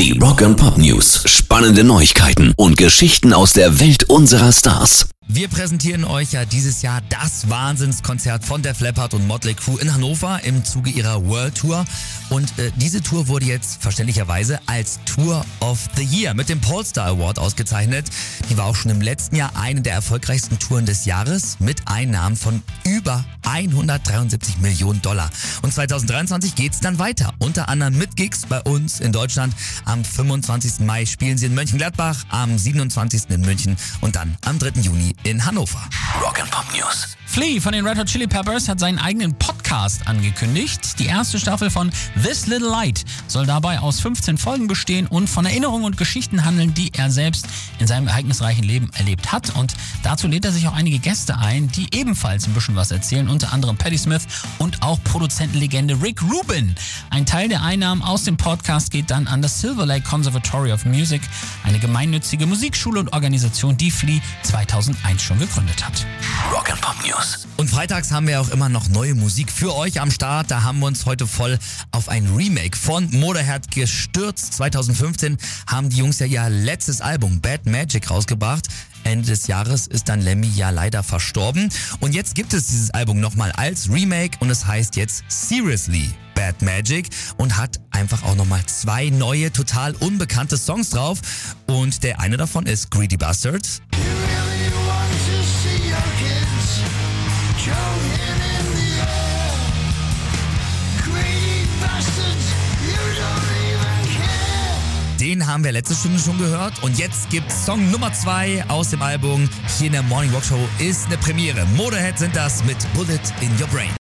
Die Rock and Pop News. Spannende Neuigkeiten und Geschichten aus der Welt unserer Stars. Wir präsentieren euch ja dieses Jahr das Wahnsinnskonzert von der Flappard und Motley Crew in Hannover im Zuge ihrer World Tour. Und äh, diese Tour wurde jetzt verständlicherweise als Tour of the Year mit dem Polestar Award ausgezeichnet. Die war auch schon im letzten Jahr eine der erfolgreichsten Touren des Jahres mit Einnahmen von über 173 Millionen Dollar. Und 2023 geht's dann weiter. Unter anderem mit Gigs bei uns in Deutschland. Am 25. Mai spielen sie in Mönchengladbach, am 27. in München und dann am 3. Juni in Hannover. Rock'n'Pop News. Flea von den Red Hot Chili Peppers hat seinen eigenen Podcast angekündigt. Die erste Staffel von This Little Light soll dabei aus 15 Folgen bestehen und von Erinnerungen und Geschichten handeln, die er selbst in seinem ereignisreichen Leben erlebt hat. Und dazu lädt er sich auch einige Gäste ein, die ebenfalls ein bisschen was erzählen, unter anderem Patti Smith und auch Produzentenlegende Rick Rubin. Ein Teil der Einnahmen aus dem Podcast geht dann an das Silver Lake Conservatory of Music, eine gemeinnützige Musikschule und Organisation, die Flea 2001 schon gegründet hat. Rock'n'Pop News. Und freitags haben wir auch immer noch neue Musik für euch am Start. Da haben wir uns heute voll auf ein Remake von Motorhead gestürzt. 2015 haben die Jungs ja ihr letztes Album Bad Magic rausgebracht. Ende des Jahres ist dann Lemmy ja leider verstorben. Und jetzt gibt es dieses Album nochmal als Remake und es heißt jetzt Seriously Bad Magic und hat einfach auch nochmal zwei neue, total unbekannte Songs drauf. Und der eine davon ist Greedy Bastard. Den haben wir letzte Stunde schon gehört. Und jetzt gibt's Song Nummer zwei aus dem Album. Hier in der Morning Rock Show ist eine Premiere. Motorhead sind das mit Bullet in Your Brain.